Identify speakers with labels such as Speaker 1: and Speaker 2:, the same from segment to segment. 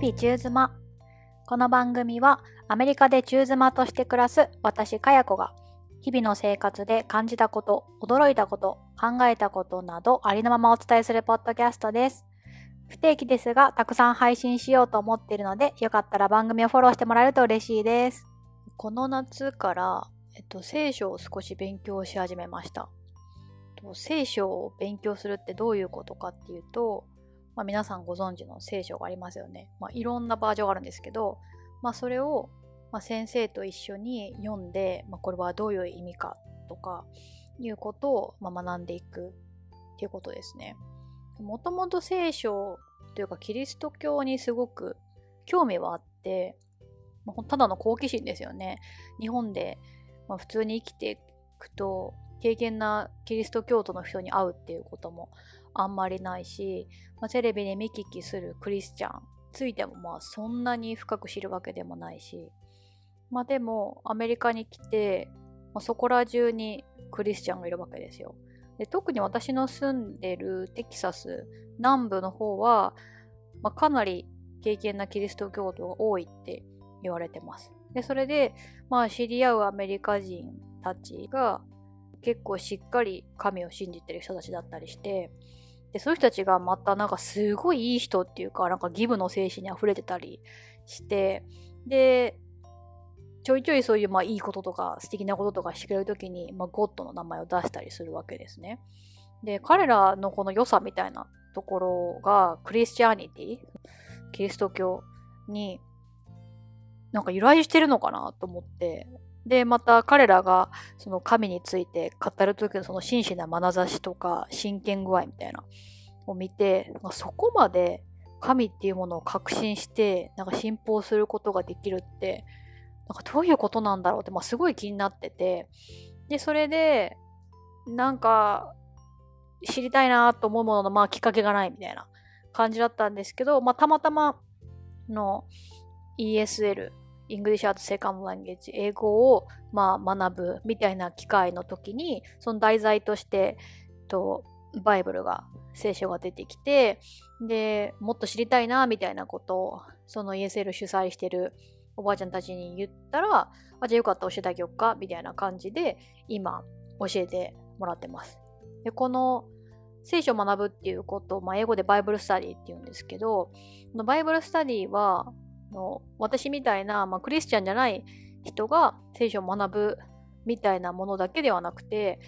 Speaker 1: 々中妻。この番組はアメリカで中妻として暮らす私かや子が日々の生活で感じたこと、驚いたこと、考えたことなどありのままお伝えするポッドキャストです。不定期ですが、たくさん配信しようと思っているので、よかったら番組をフォローしてもらえると嬉しいです。この夏から、えっと、聖書を少し勉強し始めました。聖書を勉強するってどういうことかっていうと、まあ、皆さんご存知の聖書がありますよね。まあ、いろんなバージョンがあるんですけど、まあ、それを、ま、先生と一緒に読んで、ま、これはどういう意味かとかいうことを、ま、学んでいくっていうことですね。もともと聖書というかキリスト教にすごく興味はあって、まあ、ただの好奇心ですよね。日本で、ま、普通に生きていくと敬虔なキリスト教徒の人に会うっていうこともあんまりないし、まあ、テレビで見聞きするクリスチャンついてもまあそんなに深く知るわけでもないし、まあでもアメリカに来て、まあ、そこら中にクリスチャンがいるわけですよ。で特に私の住んでるテキサス南部の方は、まあ、かなり敬虔なキリスト教徒が多いって言われてます。でそれで、まあ、知り合うアメリカ人たちが結構しっかり神を信じてる人たちだったりして、で、そういう人たちがまたなんかすごいいい人っていうか、なんかギブの精神に溢れてたりして、で、ちょいちょいそういうまあいいこととか素敵なこととかしてくれるときに、まあ、ゴッドの名前を出したりするわけですね。で、彼らのこの良さみたいなところがクリスチャーニティ、キリスト教になんか由来してるのかなと思って、で、また彼らがその神について語る時のその真摯な眼差しとか真剣具合みたいなを見て、そこまで神っていうものを確信して、なんか信奉することができるって、なんかどういうことなんだろうって、まあ、すごい気になってて、で、それで、なんか、知りたいなと思うものの、まあ、きっかけがないみたいな感じだったんですけど、まあ、たまたまの ESL English as a second language、英語を、まあ、学ぶみたいな機会の時に、その題材として、とバイブルが、聖書が出てきて、で、もっと知りたいな、みたいなことを、その ESL 主催してるおばあちゃんたちに言ったら、あ、じゃあよかったら教えてあげようか、みたいな感じで、今、教えてもらってます。で、この、聖書を学ぶっていうことを、まあ、英語でバイブルスタディって言うんですけど、バイブルスタディは、の私みたいな、まあ、クリスチャンじゃない人が聖書を学ぶみたいなものだけではなくて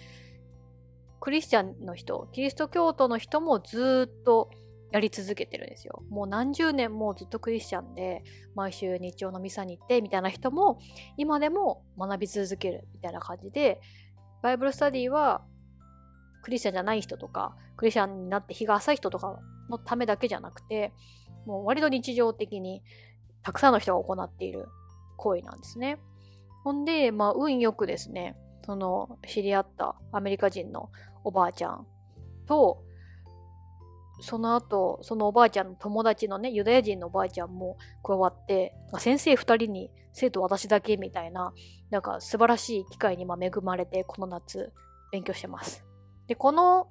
Speaker 1: クリスチャンの人キリスト教徒の人もずっとやり続けてるんですよ。もう何十年もずっとクリスチャンで毎週日曜のミサに行ってみたいな人も今でも学び続けるみたいな感じでバイブルスタディはクリスチャンじゃない人とかクリスチャンになって日が浅い人とかのためだけじゃなくてもう割と日常的にたくさんの人が行っている行為なんですね。ほんで、まあ、運よくですね、その知り合ったアメリカ人のおばあちゃんと、その後、そのおばあちゃんの友達のね、ユダヤ人のおばあちゃんも加わって、先生二人に生徒私だけみたいな、なんか素晴らしい機会に恵まれて、この夏勉強してます。で、この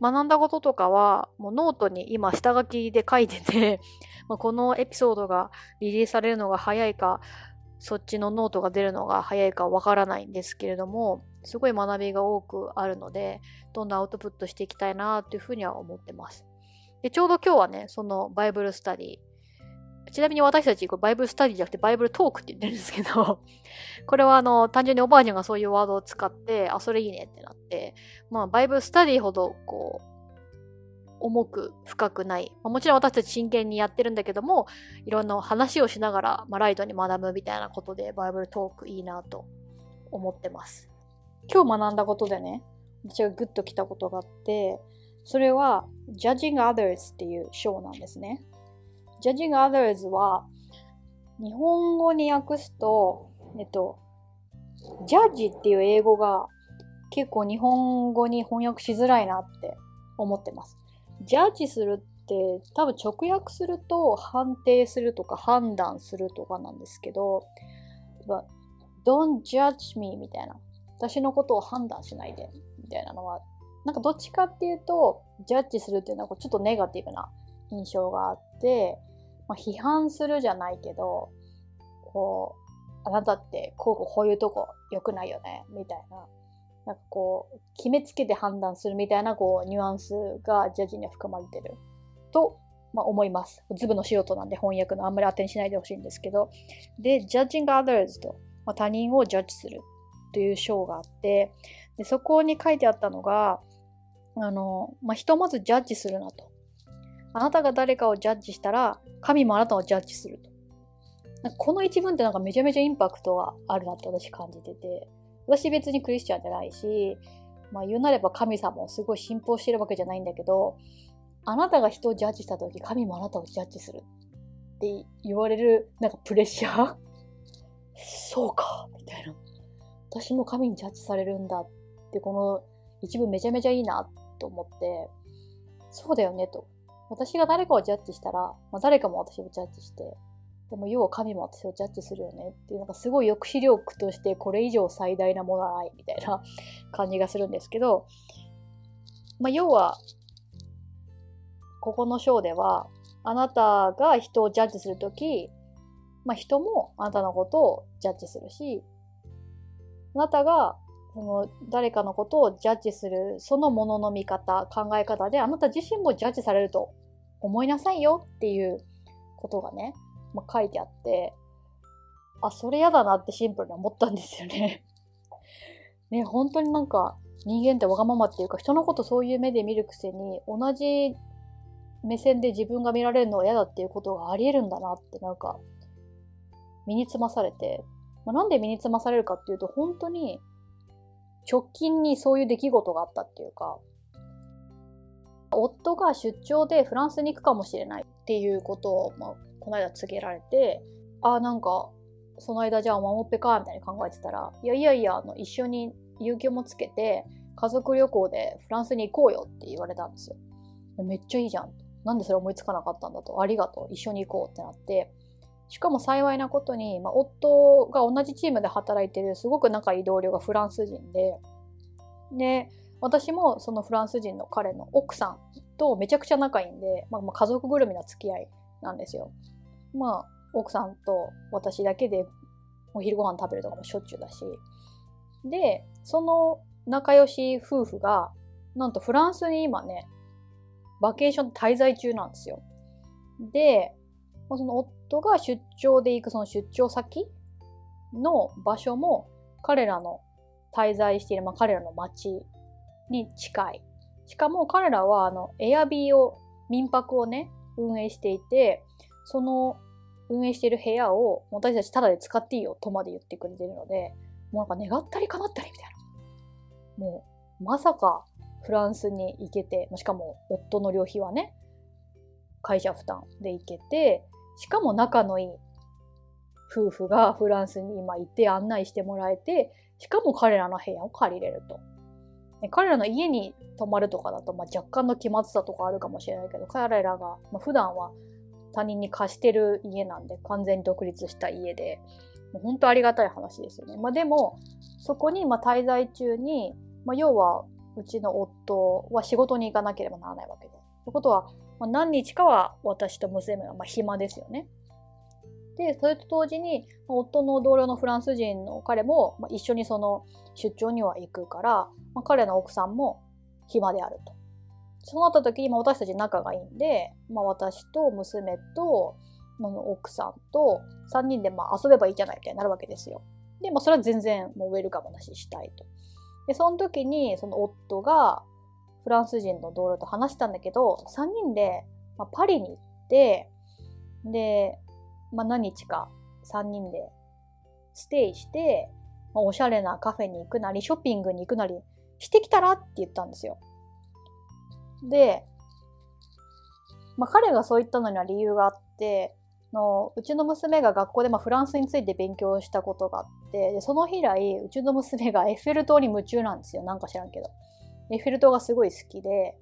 Speaker 1: 学んだこととかは、もうノートに今下書きで書いてて、ま、このエピソードがリリースされるのが早いか、そっちのノートが出るのが早いかわからないんですけれども、すごい学びが多くあるので、どんどんアウトプットしていきたいなというふうには思ってます。で、ちょうど今日はね、その Bible study、ちなみに私たちこれバイブルスタディじゃなくてバイブルトークって言ってるんですけど、これはあの、単純におばあちゃんがそういうワードを使って、あ、それいいねってなって、まあ、バイブルスタディほど、こう、重く深くない。まあ、もちろん私たち真剣にやってるんだけども、いろんな話をしながら、まあ、ライトに学ぶみたいなことで、バイブルトークいいなと思ってます。今日学んだことでね、私がグッときたことがあって、それは Judging Others っていう章なんですね。Judging Others は日本語に訳すと、えっと、ジャッジっていう英語が結構日本語に翻訳しづらいなって思ってます。ジャッジするって多分直訳すると判定するとか判断するとかなんですけど、don't judge me みたいな。私のことを判断しないでみたいなのは、なんかどっちかっていうと、ジャッジするっていうのはちょっとネガティブな印象があって、まあ、批判するじゃないけど、こう、あなたってこうこういうとこ良くないよね、みたいな。なんかこう、決めつけて判断するみたいなこうニュアンスがジャッジには含まれてると、まあ、思います。ズブの素人なんで翻訳のあんまり当てにしないでほしいんですけど。で、judging others と、まあ、他人をジャッジするという章があって、でそこに書いてあったのが、あの、まあ、人をまずジャッジするなと。あなたが誰かをジャッジしたら、神もあなたをジャッジすると。この一文ってなんかめちゃめちゃインパクトがあるなって私感じてて、私別にクリスチャンじゃないし、まあ言うなれば神様をすごい信奉してるわけじゃないんだけど、あなたが人をジャッジした時、神もあなたをジャッジするって言われるなんかプレッシャー？そうかみたいな。私も神にジャッジされるんだってこの一文めちゃめちゃいいなと思って、そうだよねと。私が誰かをジャッジしたら、まあ、誰かも私をジャッジして、でも要は神も私をジャッジするよねっていうのがすごい抑止力としてこれ以上最大なものはないみたいな 感じがするんですけど、まあ、要はここの章ではあなたが人をジャッジするとき、まあ、人もあなたのことをジャッジするしあなたがその誰かのことをジャッジするそのものの見方考え方であなた自身もジャッジされると思いなさいよっていうことがねまあ、書いてあって、あ、それ嫌だなってシンプルに思ったんですよね。ね、本当になんか人間ってわがままっていうか人のことそういう目で見るくせに同じ目線で自分が見られるのが嫌だっていうことがあり得るんだなってなんか身につまされて、まあ、なんで身につまされるかっていうと本当に直近にそういう出来事があったっていうか夫が出張でフランスに行くかもしれないっていうことを、まあ、この間告げられて、あ、なんか、その間じゃあマモッペかみたいに考えてたら、いやいやいや、あの一緒に有給もつけて、家族旅行でフランスに行こうよって言われたんですよ。めっちゃいいじゃん。なんでそれ思いつかなかったんだと。ありがとう。一緒に行こうってなって。しかも幸いなことに、まあ、夫が同じチームで働いてるすごく仲いい同僚がフランス人で、で、私もそのフランス人の彼の奥さんとめちゃくちゃ仲いいんで、まあ、まあ家族ぐるみな付き合いなんですよ。まあ、奥さんと私だけでお昼ご飯食べるとかもしょっちゅうだし。で、その仲良し夫婦が、なんとフランスに今ね、バケーション滞在中なんですよ。で、まあその夫が出張で行くその出張先の場所も彼らの滞在している、まあ、彼らの町に近い。しかも彼らはあのエアビーを民泊をね運営していてその運営している部屋を私たちタダで使っていいよとまで言ってくれてるので、もうなんか願ったり叶ったりみたいな。もう、まさかフランスに行けて、しかも夫の旅費はね、会社負担で行けて、しかも仲のいい夫婦がフランスに今行って案内してもらえて、しかも彼らの部屋を借りれると。彼らの家に泊まるとかだと、まあ、若干の気まずさとかあるかもしれないけど、彼らが、まあ、普段は他人に貸してる家なんで完全に独立した家で本当ありがたい話ですよね。まあ、でもそこにま滞在中に、ま、要はうちの夫は仕事に行かなければならないわけです。ということは、まあ、何日かは私と娘がま暇ですよね。で、それと同時に、夫の同僚のフランス人の彼も、ま一緒にその出張には行くから、まあ、彼の奥さんも暇であると。そうなった時に、ま、私たち仲がいいんで、まあ、私と娘と、ま、奥さんと3人でま遊べばいいじゃないみたいになるわけですよ。で、まあ、それは全然もうウェルカムなししたいと。で、その時にその夫がフランス人の同僚と話したんだけど、3人で、まあ、パリに行って、で、まあ、何日か3人でステイして、まあ、おしゃれなカフェに行くなり、ショッピングに行くなりしてきたらって言ったんですよ。で、まあ、彼がそう言ったのには理由があって、のうちの娘が学校でまあフランスについて勉強したことがあってでその日以来うちの娘がエッフェル塔に夢中なんですよなんか知らんけどエッフェル塔がすごい好きで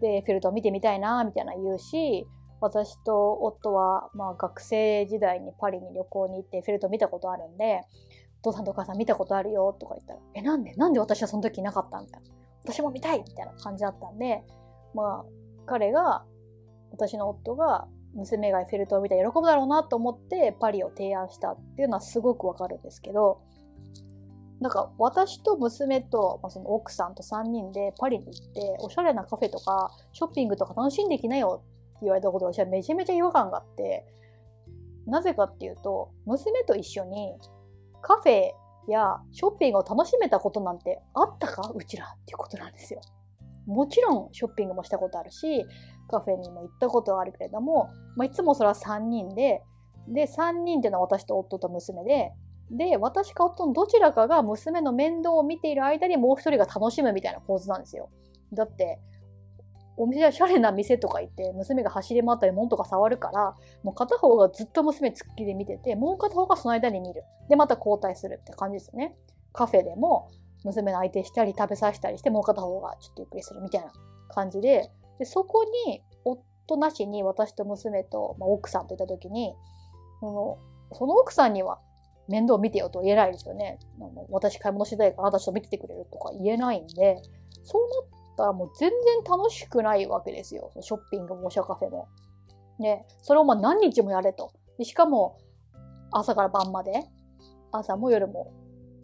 Speaker 1: でエッフェル塔見てみたいなみたいな言うし私と夫はまあ学生時代にパリに旅行に行ってエッフェル塔見たことあるんでお父さんとお母さん見たことあるよとか言ったらえなんで？なんで私はその時いなかった？みたいな私も見たいみたいな感じだったんでまあ、彼が、私の夫が娘がエッフェル塔を見たら喜ぶだろうなと思ってパリを提案したっていうのはすごくわかるんですけどなんか私と娘と、まあ、その奥さんと3人でパリに行っておしゃれなカフェとかショッピングとか楽しんできなよって言われたこと私はめちゃめちゃ違和感があってなぜかっていうと娘と一緒にカフェやショッピングを楽しめたことなんてあったかうちらっていうことなんですよ。もちろんショッピングもしたことあるしカフェにも行ったことはあるけれども、まあ、いつもそれは3人でで3人っていうのは私と夫と娘でで私か夫のどちらかが娘の面倒を見ている間にもう一人が楽しむみたいな構図なんですよ。だってお店はシャレな店とか行って娘が走り回ったり物とか触るからもう片方がずっと娘突っきり見ててもう片方がその間に見るでまた交代するって感じですよねカフェでも娘の相手したり食べさせたりしてもう片方がちょっとゆっくりするみたいな感じででそこに夫なしに私と娘と、まあ、奥さんといった時にそのその奥さんには面倒見てよと言えないですよね。私買い物してないから私と見ててくれるとか言えないんで、そうなったらもう全然楽しくないわけですよ。ショッピングもおしゃカフェも。で、それをまあ何日もやれと。しかも、朝から晩まで、朝も夜も、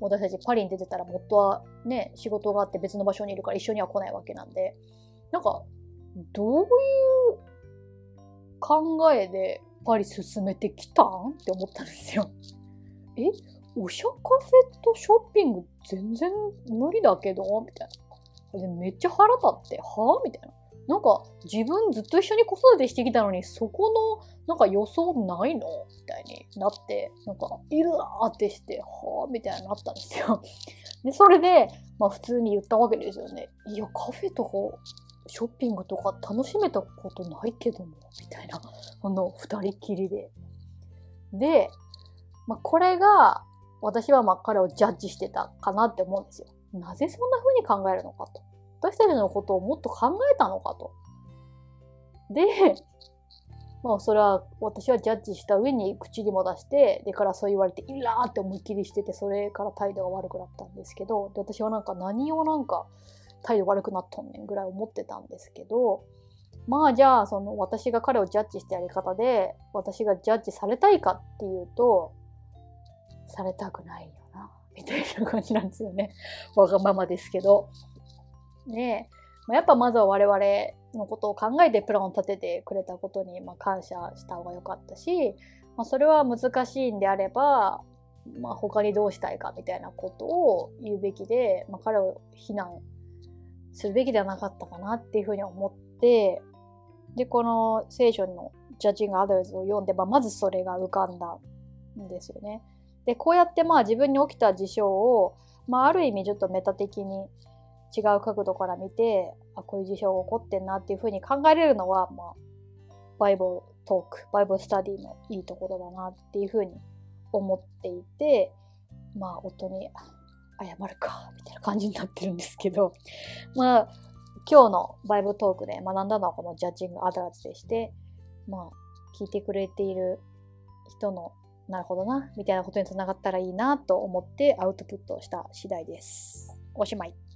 Speaker 1: 私たちパリに出てたら夫はね、仕事があって別の場所にいるから一緒には来ないわけなんで、なんか、どういう考えでパリ進めてきたん？って思ったんですよ。えおしゃカフェとショッピング全然無理だけど？みたいな。でめっちゃ腹立って、は？みたいな。なんか自分ずっと一緒に子育てしてきたのにそこのなんか予想ないの？みたいになってなんかいるーってしては？あみたいになったんですよ。でそれでまあ普通に言ったわけですよね。いやカフェとかショッピングとか楽しめたことないけども？みたいなあの二人きりで。でまあ、これが私はまあ彼をジャッジしてたかなって思うんですよ。なぜそんな風に考えるのかと。私たちのことをもっと考えたのかと。で、まあそれは私はジャッジした上に口にも出して、でからそう言われて、いらーって思いっきりしてて、それから態度が悪くなったんですけど、で私はなんか何をなんか態度悪くなっとんねんぐらい思ってたんですけど、まあじゃあその私が彼をジャッジしたやり方で、私がジャッジされたいかっていうと、されたくないよな、みたいな感じなんですよね。わがままですけど。ねえ、ま、やっぱまずは我々のことを考えてプランを立ててくれたことに、ま、感謝した方が良かったし、まあ、それは難しいんであれば、まあ、他にどうしたいかみたいなことを言うべきで、まあ、彼を非難するべきではなかったかなっていうふうに思って、で、この聖書の Judging Others を読んで、まあ、まずそれが浮かんだんですよね。で、こうやってまあ自分に起きた事象を、まあある意味ちょっとメタ的に違う角度から見て、あ、こういう事象が起こってんなっていうふうに考えれるのは、まあ、バイブルトーク、バイブルスタディのいいところだなっていうふうに思っていて、まあ、夫に謝るか、みたいな感じになってるんですけど、まあ、今日のバイブトークで学んだのはこのジャッジングアダーズでして、まあ、聞いてくれている人のなるほどな、みたいなことにつながったらいいなと思ってアウトプットした次第です。おしまい。